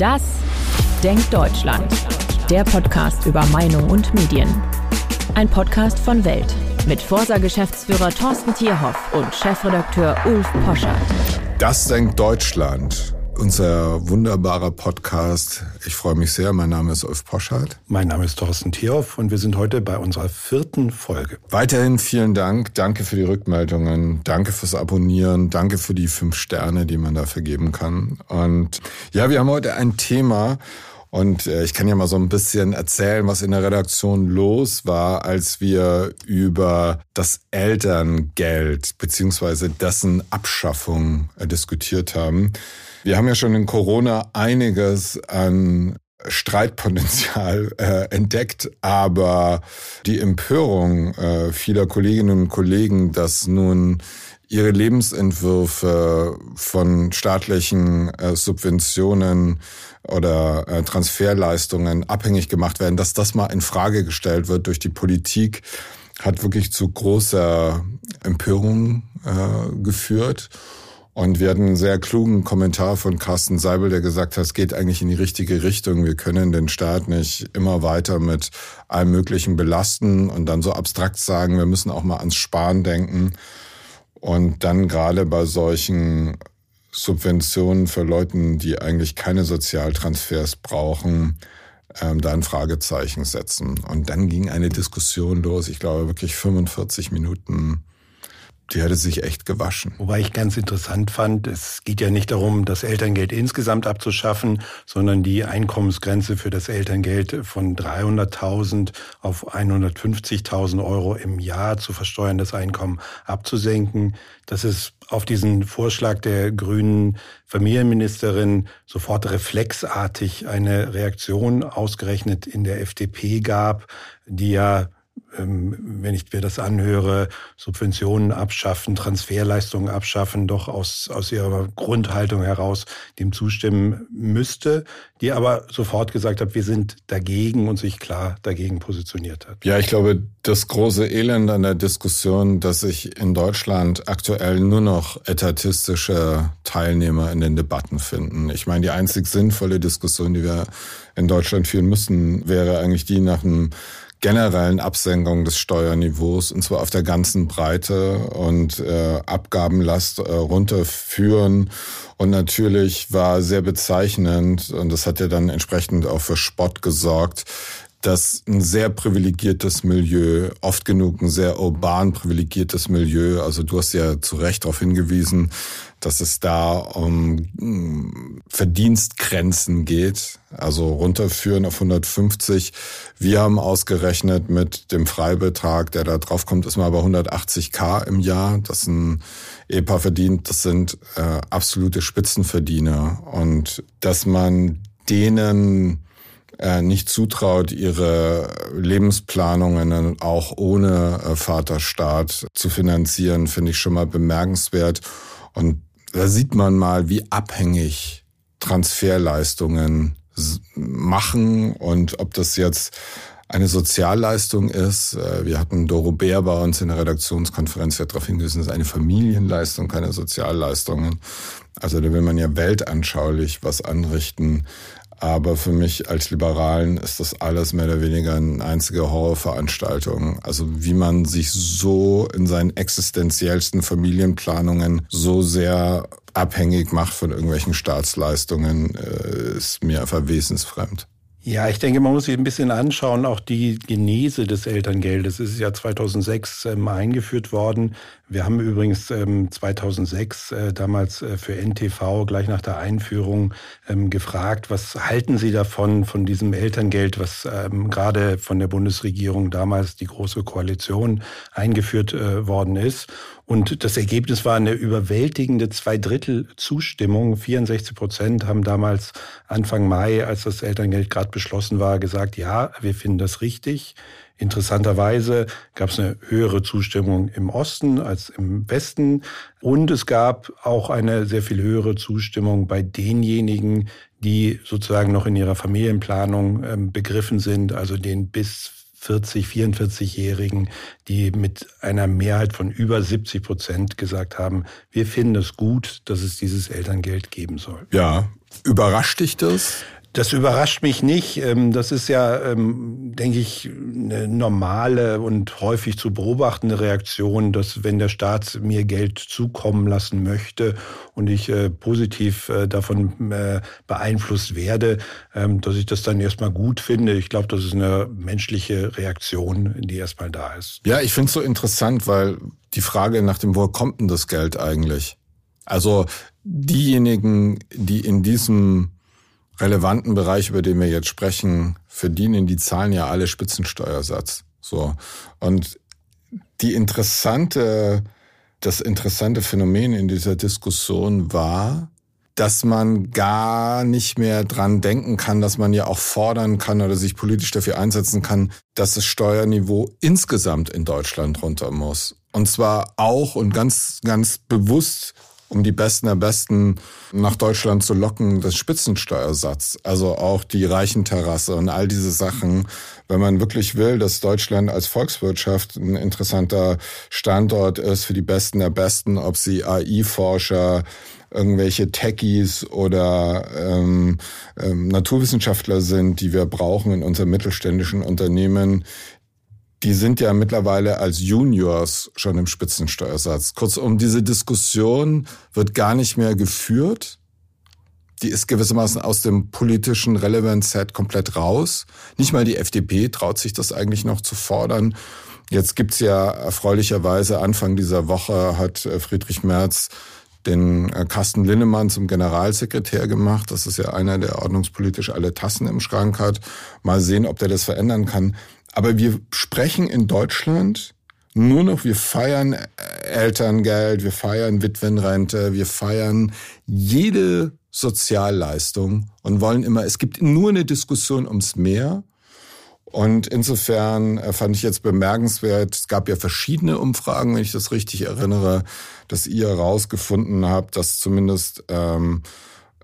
Das Denkt Deutschland. Der Podcast über Meinung und Medien. Ein Podcast von Welt mit Forsa-Geschäftsführer Thorsten Tierhoff und Chefredakteur Ulf Poschert. Das Denkt Deutschland unser wunderbarer Podcast. Ich freue mich sehr. Mein Name ist Ulf Poschardt. Mein Name ist Thorsten Tierhoff und wir sind heute bei unserer vierten Folge. Weiterhin vielen Dank. Danke für die Rückmeldungen. Danke fürs Abonnieren. Danke für die fünf Sterne, die man da vergeben kann. Und ja, wir haben heute ein Thema, und äh, ich kann ja mal so ein bisschen erzählen, was in der Redaktion los war, als wir über das Elterngeld beziehungsweise dessen Abschaffung äh, diskutiert haben. Wir haben ja schon in Corona einiges an Streitpotenzial äh, entdeckt, aber die Empörung äh, vieler Kolleginnen und Kollegen, dass nun ihre Lebensentwürfe von staatlichen äh, Subventionen oder äh, Transferleistungen abhängig gemacht werden, dass das mal in Frage gestellt wird durch die Politik, hat wirklich zu großer Empörung äh, geführt. Und wir hatten einen sehr klugen Kommentar von Carsten Seibel, der gesagt hat, es geht eigentlich in die richtige Richtung. Wir können den Staat nicht immer weiter mit allem Möglichen belasten und dann so abstrakt sagen, wir müssen auch mal ans Sparen denken. Und dann gerade bei solchen Subventionen für Leuten, die eigentlich keine Sozialtransfers brauchen, ähm, da ein Fragezeichen setzen. Und dann ging eine Diskussion los, ich glaube wirklich 45 Minuten die hätte sich echt gewaschen. Wobei ich ganz interessant fand, es geht ja nicht darum, das Elterngeld insgesamt abzuschaffen, sondern die Einkommensgrenze für das Elterngeld von 300.000 auf 150.000 Euro im Jahr zu versteuern, das Einkommen abzusenken. Das ist auf diesen Vorschlag der grünen Familienministerin sofort reflexartig eine Reaktion ausgerechnet in der FDP gab, die ja wenn ich mir das anhöre, Subventionen abschaffen, Transferleistungen abschaffen, doch aus, aus ihrer Grundhaltung heraus dem zustimmen müsste, die aber sofort gesagt hat, wir sind dagegen und sich klar dagegen positioniert hat. Ja, ich glaube, das große Elend an der Diskussion, dass sich in Deutschland aktuell nur noch etatistische Teilnehmer in den Debatten finden. Ich meine, die einzig sinnvolle Diskussion, die wir in Deutschland führen müssen, wäre eigentlich die nach einem generellen Absenkung des Steuerniveaus und zwar auf der ganzen Breite und äh, Abgabenlast äh, runterführen. Und natürlich war sehr bezeichnend, und das hat ja dann entsprechend auch für Spott gesorgt, dass ein sehr privilegiertes Milieu, oft genug ein sehr urban privilegiertes Milieu, also du hast ja zu Recht darauf hingewiesen, dass es da um hm, Verdienstgrenzen geht, also runterführen auf 150. Wir haben ausgerechnet mit dem Freibetrag, der da drauf kommt, ist mal bei 180k im Jahr. Das ein Ehepaar verdient, das sind äh, absolute Spitzenverdiener. Und dass man denen nicht zutraut, ihre Lebensplanungen auch ohne äh, Vaterstaat zu finanzieren, finde ich schon mal bemerkenswert. Und da sieht man mal, wie abhängig Transferleistungen machen und ob das jetzt eine Sozialleistung ist. Äh, wir hatten Doro Bär bei uns in der Redaktionskonferenz ja darauf hingewiesen, es ist eine Familienleistung, keine Sozialleistungen. Also da will man ja weltanschaulich was anrichten. Aber für mich als Liberalen ist das alles mehr oder weniger eine einzige Horrorveranstaltung. Also wie man sich so in seinen existenziellsten Familienplanungen so sehr abhängig macht von irgendwelchen Staatsleistungen, äh, ist mir einfach wesensfremd. Ja, ich denke, man muss sich ein bisschen anschauen, auch die Genese des Elterngeldes. Es ist ja 2006 ähm, eingeführt worden. Wir haben übrigens ähm, 2006 äh, damals äh, für NTV gleich nach der Einführung ähm, gefragt, was halten Sie davon, von diesem Elterngeld, was ähm, gerade von der Bundesregierung damals die Große Koalition eingeführt äh, worden ist. Und das Ergebnis war eine überwältigende Zweidrittel Zustimmung. 64 Prozent haben damals Anfang Mai, als das Elterngeld gerade beschlossen war, gesagt, ja, wir finden das richtig. Interessanterweise gab es eine höhere Zustimmung im Osten als im Westen. Und es gab auch eine sehr viel höhere Zustimmung bei denjenigen, die sozusagen noch in ihrer Familienplanung ähm, begriffen sind, also den bis 40, 44-Jährigen, die mit einer Mehrheit von über 70 Prozent gesagt haben, wir finden es gut, dass es dieses Elterngeld geben soll. Ja, Überrascht dich das? Das überrascht mich nicht. Ähm, das ist ja, ähm, denke ich, eine normale und häufig zu beobachtende Reaktion, dass wenn der Staat mir Geld zukommen lassen möchte und ich äh, positiv äh, davon äh, beeinflusst werde, ähm, dass ich das dann erstmal gut finde. Ich glaube, das ist eine menschliche Reaktion, die erstmal da ist. Ja, ich finde es so interessant, weil die Frage nach dem, woher kommt denn das Geld eigentlich? Also diejenigen, die in diesem relevanten Bereich, über den wir jetzt sprechen, verdienen die zahlen ja alle Spitzensteuersatz. So. Und die interessante, das interessante Phänomen in dieser Diskussion war, dass man gar nicht mehr dran denken kann, dass man ja auch fordern kann oder sich politisch dafür einsetzen kann, dass das Steuerniveau insgesamt in Deutschland runter muss. Und zwar auch und ganz, ganz bewusst um die Besten der Besten nach Deutschland zu locken, das Spitzensteuersatz. Also auch die Reichenterrasse und all diese Sachen. Wenn man wirklich will, dass Deutschland als Volkswirtschaft ein interessanter Standort ist für die Besten der Besten, ob sie AI-Forscher, irgendwelche Techies oder ähm, ähm, Naturwissenschaftler sind, die wir brauchen in unseren mittelständischen Unternehmen, die sind ja mittlerweile als Juniors schon im Spitzensteuersatz. Kurzum, diese Diskussion wird gar nicht mehr geführt. Die ist gewissermaßen aus dem politischen Relevance-Set komplett raus. Nicht mal die FDP traut sich das eigentlich noch zu fordern. Jetzt gibt's ja erfreulicherweise Anfang dieser Woche hat äh, Friedrich Merz den äh, Carsten Linnemann zum Generalsekretär gemacht. Das ist ja einer, der ordnungspolitisch alle Tassen im Schrank hat. Mal sehen, ob der das verändern kann. Aber wir sprechen in Deutschland nur noch, wir feiern Elterngeld, wir feiern Witwenrente, wir feiern jede Sozialleistung und wollen immer, es gibt nur eine Diskussion ums Mehr. Und insofern äh, fand ich jetzt bemerkenswert, es gab ja verschiedene Umfragen, wenn ich das richtig erinnere, dass ihr herausgefunden habt, dass zumindest ähm,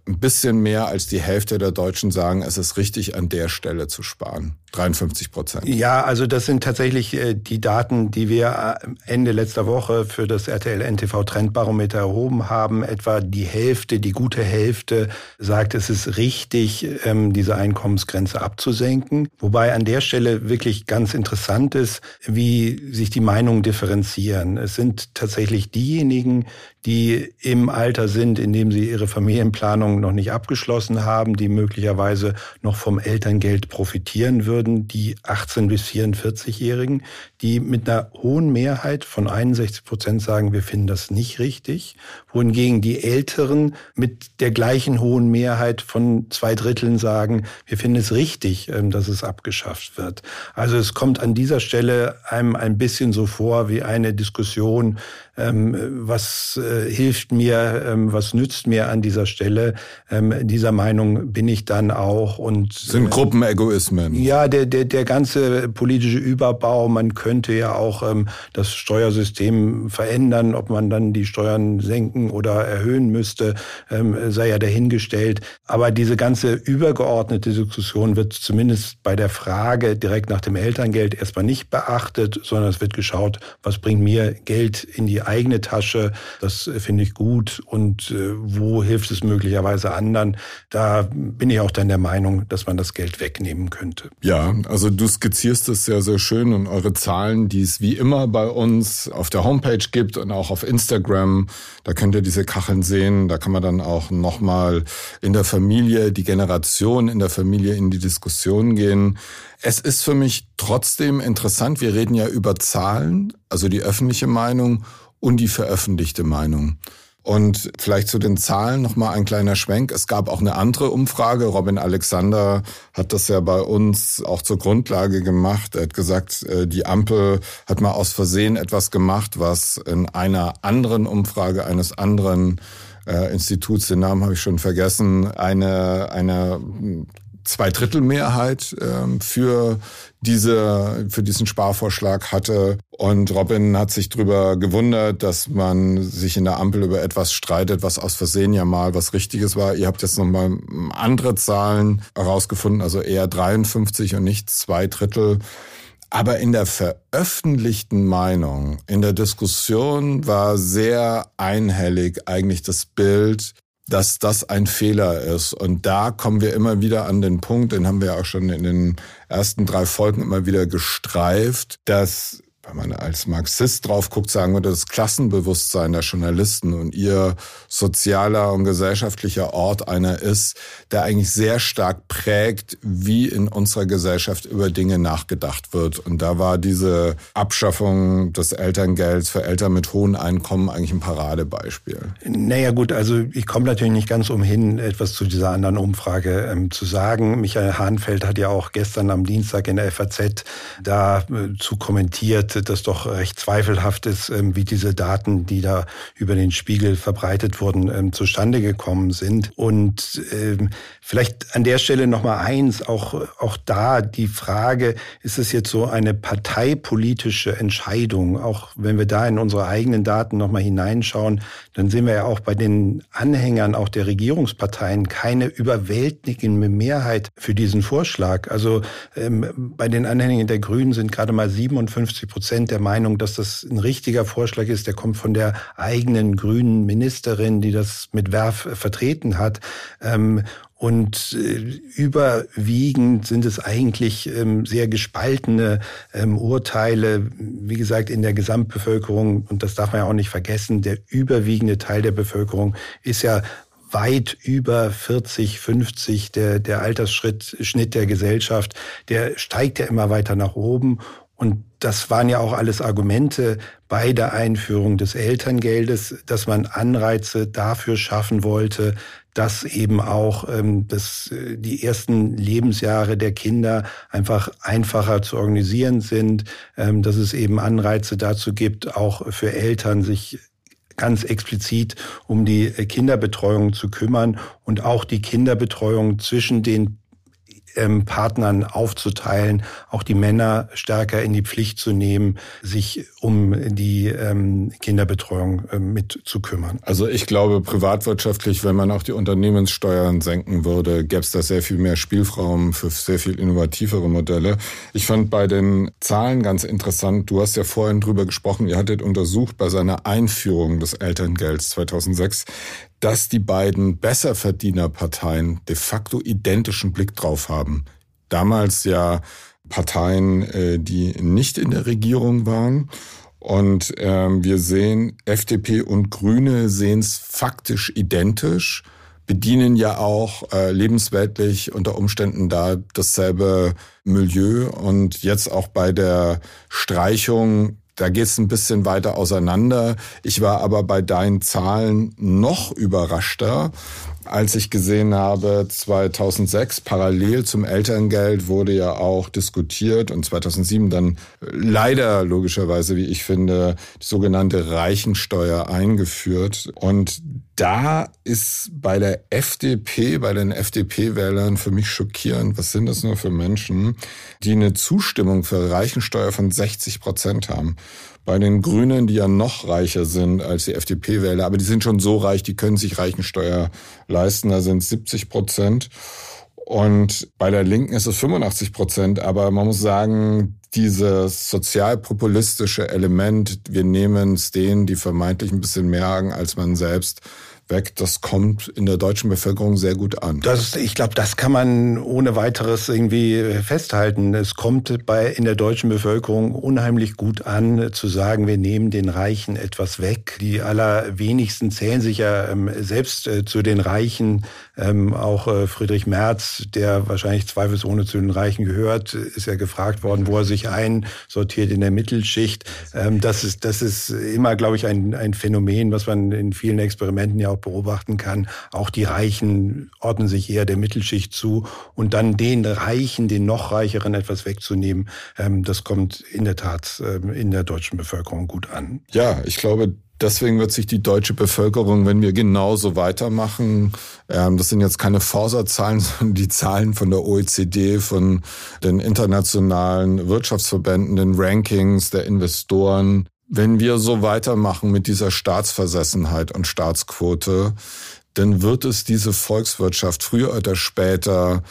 ein bisschen mehr als die Hälfte der Deutschen sagen, es ist richtig, an der Stelle zu sparen. 53 Prozent. Ja, also das sind tatsächlich äh, die Daten, die wir äh, Ende letzter Woche für das RTL NTV Trendbarometer erhoben haben. Etwa die Hälfte, die gute Hälfte sagt, es ist richtig, ähm, diese Einkommensgrenze abzusenken. Wobei an der Stelle wirklich ganz interessant ist, wie sich die Meinungen differenzieren. Es sind tatsächlich diejenigen, die im Alter sind, in dem sie ihre Familienplanung noch nicht abgeschlossen haben, die möglicherweise noch vom Elterngeld profitieren würden, die 18 bis 44-Jährigen, die mit einer hohen Mehrheit von 61 Prozent sagen, wir finden das nicht richtig, wohingegen die Älteren mit der gleichen hohen Mehrheit von zwei Dritteln sagen, wir finden es richtig, ähm, dass es abgeschafft wird. Also es kommt an dieser Stelle einem ein bisschen so vor wie eine Diskussion, was äh, hilft mir, ähm, was nützt mir an dieser Stelle. Ähm, dieser Meinung bin ich dann auch. Und sind äh, Gruppenegoismen. Ja, der der der ganze politische Überbau. Man könnte ja auch ähm, das Steuersystem verändern, ob man dann die Steuern senken oder erhöhen müsste, ähm, sei ja dahingestellt. Aber diese ganze übergeordnete Diskussion wird zumindest bei der Frage direkt nach dem Elterngeld erstmal nicht beachtet, sondern es wird geschaut, was bringt mir Geld in die eigene Tasche. Das finde ich gut. Und äh, wo hilft es möglicherweise anderen? Da bin ich auch dann der Meinung, dass man das Geld wegnehmen könnte. Ja, also du skizzierst es sehr, sehr schön und eure Zahlen, die es wie immer bei uns auf der Homepage gibt und auch auf Instagram, da könnt ihr diese Kacheln sehen. Da kann man dann auch nochmal in der Familie, die Generation in der Familie in die Diskussion gehen. Es ist für mich trotzdem interessant. Wir reden ja über Zahlen, also die öffentliche Meinung und die veröffentlichte Meinung. Und vielleicht zu den Zahlen nochmal ein kleiner Schwenk. Es gab auch eine andere Umfrage. Robin Alexander hat das ja bei uns auch zur Grundlage gemacht. Er hat gesagt, äh, die Ampel hat mal aus Versehen etwas gemacht, was in einer anderen Umfrage eines anderen äh, Instituts, den Namen habe ich schon vergessen, eine, eine Zweidrittelmehrheit ähm, für diese für diesen Sparvorschlag hatte und Robin hat sich darüber gewundert, dass man sich in der Ampel über etwas streitet, was aus Versehen ja mal was Richtiges war. Ihr habt jetzt nochmal andere Zahlen herausgefunden, also eher 53 und nicht zwei Drittel. Aber in der veröffentlichten Meinung, in der Diskussion war sehr einhellig eigentlich das Bild, dass das ein Fehler ist. Und da kommen wir immer wieder an den Punkt, den haben wir auch schon in den ersten drei Folgen immer wieder gestreift, dass wenn man als Marxist drauf guckt, sagen wir das Klassenbewusstsein der Journalisten und ihr sozialer und gesellschaftlicher Ort einer ist, der eigentlich sehr stark prägt, wie in unserer Gesellschaft über Dinge nachgedacht wird. Und da war diese Abschaffung des Elterngelds für Eltern mit hohen Einkommen eigentlich ein Paradebeispiel. Naja gut, also ich komme natürlich nicht ganz umhin, etwas zu dieser anderen Umfrage ähm, zu sagen. Michael Hahnfeld hat ja auch gestern am Dienstag in der FAZ dazu äh, kommentiert, das doch recht zweifelhaft ist, ähm, wie diese Daten, die da über den Spiegel verbreitet wurden, ähm, zustande gekommen sind. Und ähm, vielleicht an der Stelle noch mal eins, auch, auch da die Frage, ist es jetzt so eine parteipolitische Entscheidung? Auch wenn wir da in unsere eigenen Daten noch mal hineinschauen, dann sehen wir ja auch bei den Anhängern auch der Regierungsparteien keine überwältigende Mehrheit für diesen Vorschlag. Also bei den Anhängern der Grünen sind gerade mal 57 Prozent Prozent der Meinung, dass das ein richtiger Vorschlag ist. Der kommt von der eigenen grünen Ministerin, die das mit Werf vertreten hat. Ähm, und äh, überwiegend sind es eigentlich ähm, sehr gespaltene ähm, Urteile, wie gesagt, in der Gesamtbevölkerung. Und das darf man ja auch nicht vergessen. Der überwiegende Teil der Bevölkerung ist ja weit über 40, 50, der, der Altersschritt, Schnitt der Gesellschaft, der steigt ja immer weiter nach oben. Und das waren ja auch alles Argumente bei der Einführung des Elterngeldes, dass man Anreize dafür schaffen wollte, dass eben auch ähm, das, äh, die ersten Lebensjahre der Kinder einfach einfacher zu organisieren sind, ähm, dass es eben Anreize dazu gibt, auch für Eltern sich ganz explizit um die Kinderbetreuung zu kümmern und auch die Kinderbetreuung zwischen den ähm, Partnern aufzuteilen, auch die Männer stärker in die Pflicht zu nehmen, sich um die ähm, Kinderbetreuung ähm, mit zu kümmern. Also ich glaube, privatwirtschaftlich, wenn man auch die Unternehmenssteuern senken würde, gäbe es da sehr viel mehr Spielraum für sehr viel innovativere Modelle. Ich fand bei den Zahlen ganz interessant, du hast ja vorhin drüber gesprochen, ihr hattet untersucht bei seiner Einführung des Elterngelds 2006, dass die beiden Besserverdienerparteien de facto identischen Blick drauf haben. Damals ja Parteien, äh, die nicht in der Regierung waren. Und ähm, wir sehen, FDP und Grüne sehen es faktisch identisch, bedienen ja auch äh, lebensweltlich unter Umständen da dasselbe Milieu. Und jetzt auch bei der Streichung da geht es ein bisschen weiter auseinander. Ich war aber bei deinen Zahlen noch überraschter, als ich gesehen habe, 2006 parallel zum Elterngeld wurde ja auch diskutiert und 2007 dann leider logischerweise, wie ich finde, die sogenannte Reichensteuer eingeführt. Und da ist bei der FDP, bei den FDP-Wählern für mich schockierend, was sind das nur für Menschen, die eine Zustimmung für Reichensteuer von 60 Prozent haben. Bei den Grünen, die ja noch reicher sind als die FDP-Wähler, aber die sind schon so reich, die können sich Reichensteuer leisten, da sind 70 Prozent. Und bei der Linken ist es 85 Prozent, aber man muss sagen, dieses sozialpopulistische Element, wir nehmen es denen, die vermeintlich ein bisschen mehr haben als man selbst, weg. Das kommt in der deutschen Bevölkerung sehr gut an. Das, ich glaube, das kann man ohne weiteres irgendwie festhalten. Es kommt bei, in der deutschen Bevölkerung unheimlich gut an, zu sagen, wir nehmen den Reichen etwas weg. Die allerwenigsten zählen sich ja ähm, selbst äh, zu den Reichen. Ähm, auch äh, Friedrich Merz, der wahrscheinlich zweifelsohne zu den Reichen gehört, ist ja gefragt worden, wo er sich einsortiert in der Mittelschicht. Ähm, das ist, das ist immer, glaube ich, ein, ein Phänomen, was man in vielen Experimenten ja auch beobachten kann. Auch die Reichen ordnen sich eher der Mittelschicht zu und dann den Reichen, den noch Reicheren etwas wegzunehmen, ähm, das kommt in der Tat ähm, in der deutschen Bevölkerung gut an. Ja, ich glaube, Deswegen wird sich die deutsche Bevölkerung, wenn wir genauso weitermachen, ähm, das sind jetzt keine Forsa-Zahlen, sondern die Zahlen von der OECD, von den internationalen Wirtschaftsverbänden, den Rankings der Investoren, wenn wir so weitermachen mit dieser Staatsversessenheit und Staatsquote, dann wird es diese Volkswirtschaft früher oder später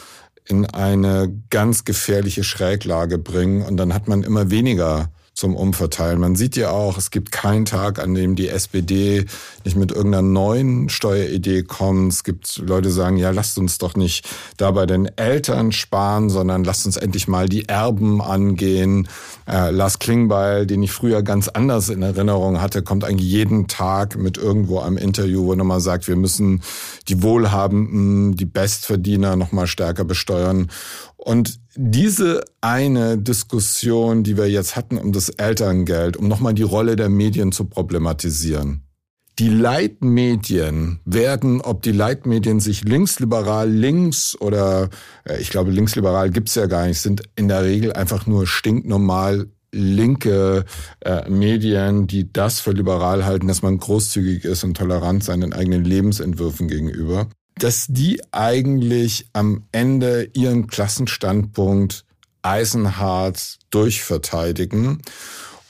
in eine ganz gefährliche Schräglage bringen und dann hat man immer weniger zum Umverteilen. Man sieht ja auch, es gibt keinen Tag, an dem die SPD nicht mit irgendeiner neuen Steueridee kommt. Es gibt Leute, die sagen, ja, lasst uns doch nicht da bei den Eltern sparen, sondern lasst uns endlich mal die Erben angehen. Äh, Lars Klingbeil, den ich früher ganz anders in Erinnerung hatte, kommt eigentlich jeden Tag mit irgendwo am Interview, wo er nochmal sagt, wir müssen die Wohlhabenden, die Bestverdiener nochmal stärker besteuern. Und diese eine Diskussion, die wir jetzt hatten um das Elterngeld, um nochmal die Rolle der Medien zu problematisieren. Die Leitmedien werden, ob die Leitmedien sich linksliberal links oder äh, ich glaube linksliberal gibt's ja gar nicht, sind in der Regel einfach nur stinknormal linke äh, Medien, die das für liberal halten, dass man großzügig ist und tolerant seinen eigenen Lebensentwürfen gegenüber dass die eigentlich am Ende ihren Klassenstandpunkt eisenhart durchverteidigen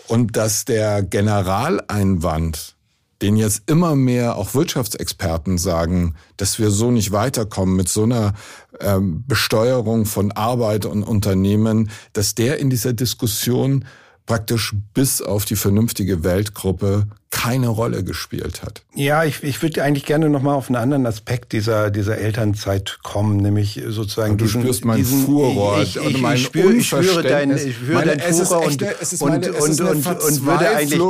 und dass der Generaleinwand, den jetzt immer mehr auch Wirtschaftsexperten sagen, dass wir so nicht weiterkommen mit so einer ähm, Besteuerung von Arbeit und Unternehmen, dass der in dieser Diskussion praktisch bis auf die vernünftige Weltgruppe keine Rolle gespielt hat. Ja, ich, ich würde eigentlich gerne noch mal auf einen anderen Aspekt dieser dieser Elternzeit kommen, nämlich sozusagen und du diesen, spürst meinen diesen, Furor ich, ich, mein ich, spüre, ich spüre dein, ich spüre dein Furor und, es und, meine, und, und, und würde eigentlich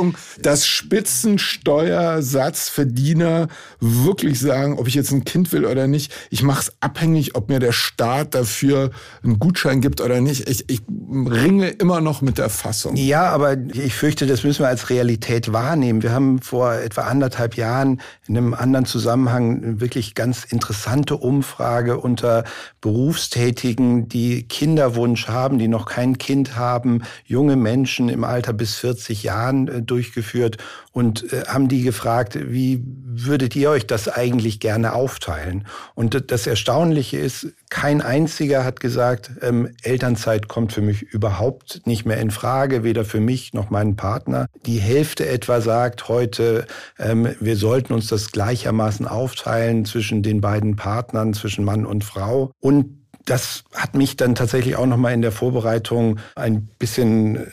dass Spitzensteuersatzverdiener wirklich sagen, ob ich jetzt ein Kind will oder nicht, ich mache es abhängig, ob mir der Staat dafür einen Gutschein gibt oder nicht. Ich, ich ringe immer noch mit der Fassung. Ja, aber ich fürchte, das müssen wir als Realität wahrnehmen. Wir haben vor etwa anderthalb Jahren in einem anderen Zusammenhang eine wirklich ganz interessante Umfrage unter Berufstätigen, die Kinderwunsch haben, die noch kein Kind haben, junge Menschen im Alter bis 40 Jahren äh, durchgeführt und äh, haben die gefragt, wie würdet ihr euch das eigentlich gerne aufteilen? Und das Erstaunliche ist, kein einziger hat gesagt, ähm, Elternzeit kommt für mich überhaupt nicht mehr in Frage, weder für mich noch meinen Partner. Die Hälfte etwa sagt heute, ähm, wir sollten uns das gleichermaßen aufteilen zwischen den beiden Partnern, zwischen Mann und Frau. Und das hat mich dann tatsächlich auch noch mal in der Vorbereitung ein bisschen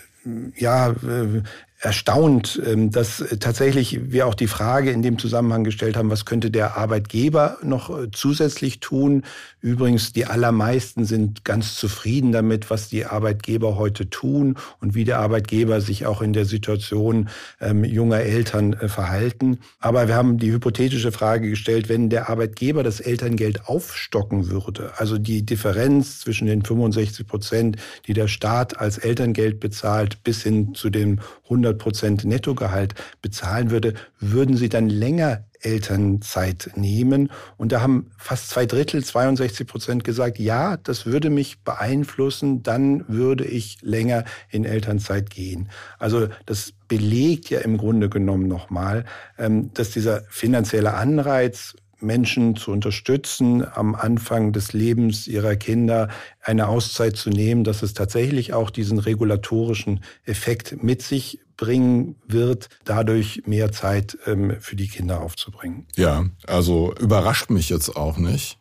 ja, äh, erstaunt, ähm, dass tatsächlich wir auch die Frage in dem Zusammenhang gestellt haben, was könnte der Arbeitgeber noch äh, zusätzlich tun? Übrigens, die allermeisten sind ganz zufrieden damit, was die Arbeitgeber heute tun und wie der Arbeitgeber sich auch in der Situation ähm, junger Eltern äh, verhalten. Aber wir haben die hypothetische Frage gestellt, wenn der Arbeitgeber das Elterngeld aufstocken würde, also die Differenz zwischen den 65 Prozent, die der Staat als Elterngeld bezahlt, bis hin zu den 100 100 Prozent Nettogehalt bezahlen würde, würden sie dann länger Elternzeit nehmen. Und da haben fast zwei Drittel, 62 Prozent gesagt, ja, das würde mich beeinflussen, dann würde ich länger in Elternzeit gehen. Also das belegt ja im Grunde genommen nochmal, ähm, dass dieser finanzielle Anreiz Menschen zu unterstützen, am Anfang des Lebens ihrer Kinder eine Auszeit zu nehmen, dass es tatsächlich auch diesen regulatorischen Effekt mit sich bringen wird, dadurch mehr Zeit ähm, für die Kinder aufzubringen. Ja, also überrascht mich jetzt auch nicht.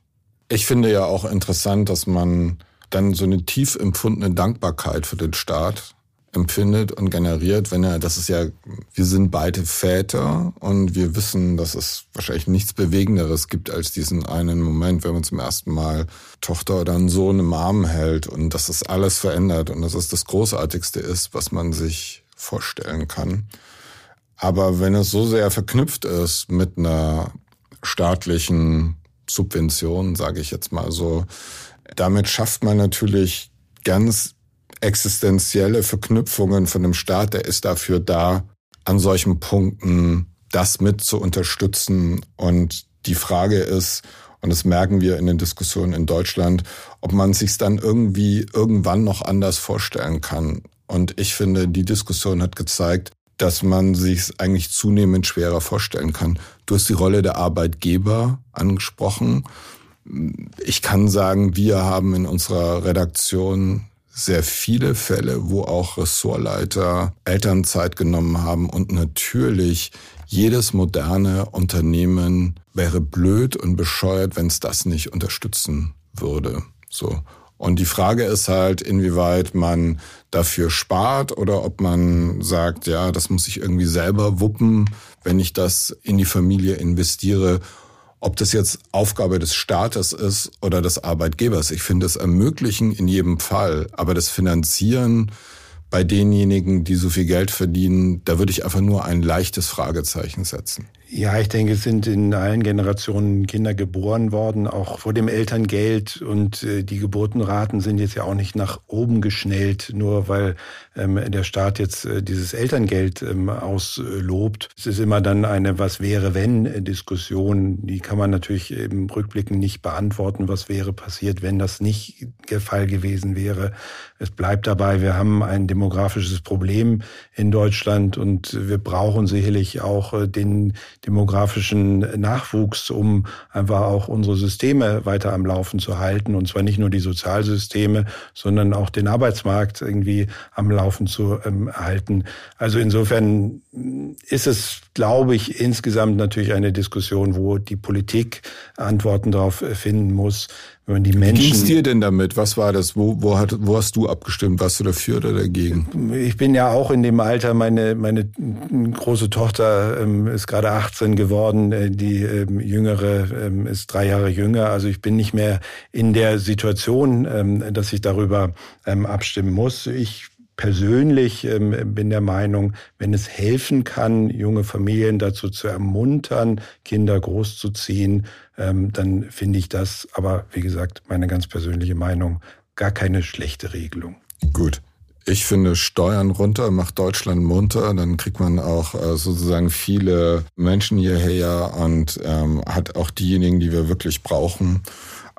Ich finde ja auch interessant, dass man dann so eine tief empfundene Dankbarkeit für den Staat empfindet und generiert, wenn er, das ist ja, wir sind beide Väter und wir wissen, dass es wahrscheinlich nichts Bewegenderes gibt als diesen einen Moment, wenn man zum ersten Mal Tochter oder einen Sohn im Arm hält und dass das alles verändert und dass es das Großartigste ist, was man sich vorstellen kann. Aber wenn es so sehr verknüpft ist mit einer staatlichen Subvention, sage ich jetzt mal so, damit schafft man natürlich ganz existenzielle Verknüpfungen von einem Staat, der ist dafür da, an solchen Punkten das mit zu unterstützen. Und die Frage ist, und das merken wir in den Diskussionen in Deutschland, ob man sich dann irgendwie irgendwann noch anders vorstellen kann. Und ich finde, die Diskussion hat gezeigt, dass man sich eigentlich zunehmend schwerer vorstellen kann. Du hast die Rolle der Arbeitgeber angesprochen. Ich kann sagen, wir haben in unserer Redaktion sehr viele Fälle, wo auch Ressortleiter Elternzeit genommen haben und natürlich jedes moderne Unternehmen wäre blöd und bescheuert, wenn es das nicht unterstützen würde. So. Und die Frage ist halt, inwieweit man dafür spart oder ob man sagt, ja, das muss ich irgendwie selber wuppen, wenn ich das in die Familie investiere. Ob das jetzt Aufgabe des Staates ist oder des Arbeitgebers. Ich finde es ermöglichen in jedem Fall, aber das Finanzieren bei denjenigen, die so viel Geld verdienen, da würde ich einfach nur ein leichtes Fragezeichen setzen. Ja, ich denke, es sind in allen Generationen Kinder geboren worden, auch vor dem Elterngeld. Und äh, die Geburtenraten sind jetzt ja auch nicht nach oben geschnellt, nur weil ähm, der Staat jetzt äh, dieses Elterngeld ähm, auslobt. Es ist immer dann eine Was wäre wenn äh, Diskussion. Die kann man natürlich im Rückblicken nicht beantworten. Was wäre passiert, wenn das nicht der Fall gewesen wäre? Es bleibt dabei, wir haben ein demografisches Problem in Deutschland und wir brauchen sicherlich auch den demografischen Nachwuchs, um einfach auch unsere Systeme weiter am Laufen zu halten. Und zwar nicht nur die Sozialsysteme, sondern auch den Arbeitsmarkt irgendwie am Laufen zu ähm, halten. Also insofern ist es, glaube ich, insgesamt natürlich eine Diskussion, wo die Politik Antworten darauf finden muss. Wenn die Menschen, Wie ging's dir denn damit? Was war das? Wo, wo, hat, wo hast du abgestimmt? Warst du dafür oder dagegen? Ich bin ja auch in dem Alter, meine, meine große Tochter ähm, ist gerade 18 geworden, äh, die ähm, jüngere ähm, ist drei Jahre jünger. Also ich bin nicht mehr in der Situation, ähm, dass ich darüber ähm, abstimmen muss. Ich persönlich ähm, bin der Meinung, wenn es helfen kann, junge Familien dazu zu ermuntern, Kinder großzuziehen, ähm, dann finde ich das, aber wie gesagt, meine ganz persönliche Meinung, gar keine schlechte Regelung. Gut. Ich finde Steuern runter macht Deutschland munter, dann kriegt man auch äh, sozusagen viele Menschen hierher und ähm, hat auch diejenigen, die wir wirklich brauchen.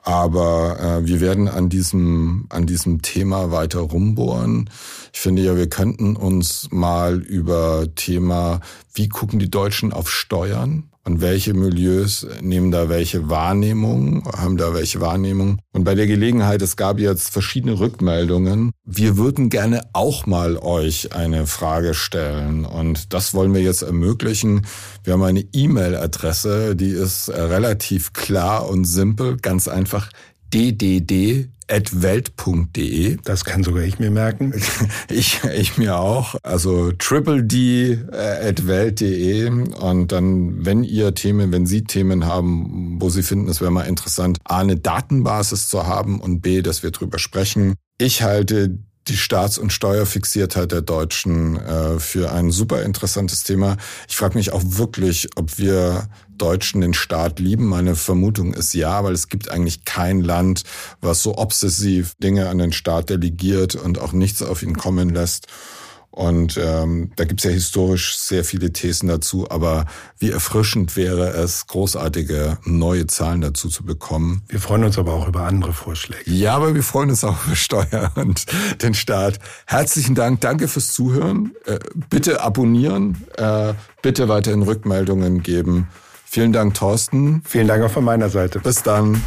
Aber äh, wir werden an diesem, an diesem Thema weiter rumbohren. Ich finde ja, wir könnten uns mal über Thema, wie gucken die Deutschen auf Steuern? Und welche Milieus nehmen da welche Wahrnehmung, haben da welche Wahrnehmung? Und bei der Gelegenheit, es gab jetzt verschiedene Rückmeldungen. Wir würden gerne auch mal euch eine Frage stellen. Und das wollen wir jetzt ermöglichen. Wir haben eine E-Mail-Adresse, die ist relativ klar und simpel, ganz einfach ddd welt.de. Das kann sogar ich mir merken. Ich, ich mir auch. Also triple d at welt.de und dann, wenn ihr Themen, wenn Sie Themen haben, wo Sie finden, es wäre mal interessant, A, eine Datenbasis zu haben und B, dass wir drüber sprechen. Ich halte die Staats- und Steuerfixiertheit der Deutschen äh, für ein super interessantes Thema. Ich frage mich auch wirklich, ob wir Deutschen den Staat lieben. Meine Vermutung ist ja, weil es gibt eigentlich kein Land, was so obsessiv Dinge an den Staat delegiert und auch nichts auf ihn kommen lässt. Und ähm, da gibt's ja historisch sehr viele Thesen dazu, aber wie erfrischend wäre es, großartige neue Zahlen dazu zu bekommen. Wir freuen uns aber auch über andere Vorschläge. Ja, aber wir freuen uns auch über Steuer und den Staat. Herzlichen Dank, danke fürs Zuhören. Äh, bitte abonnieren, äh, bitte weiterhin Rückmeldungen geben. Vielen Dank, Thorsten. Vielen Dank auch von meiner Seite. Bis dann.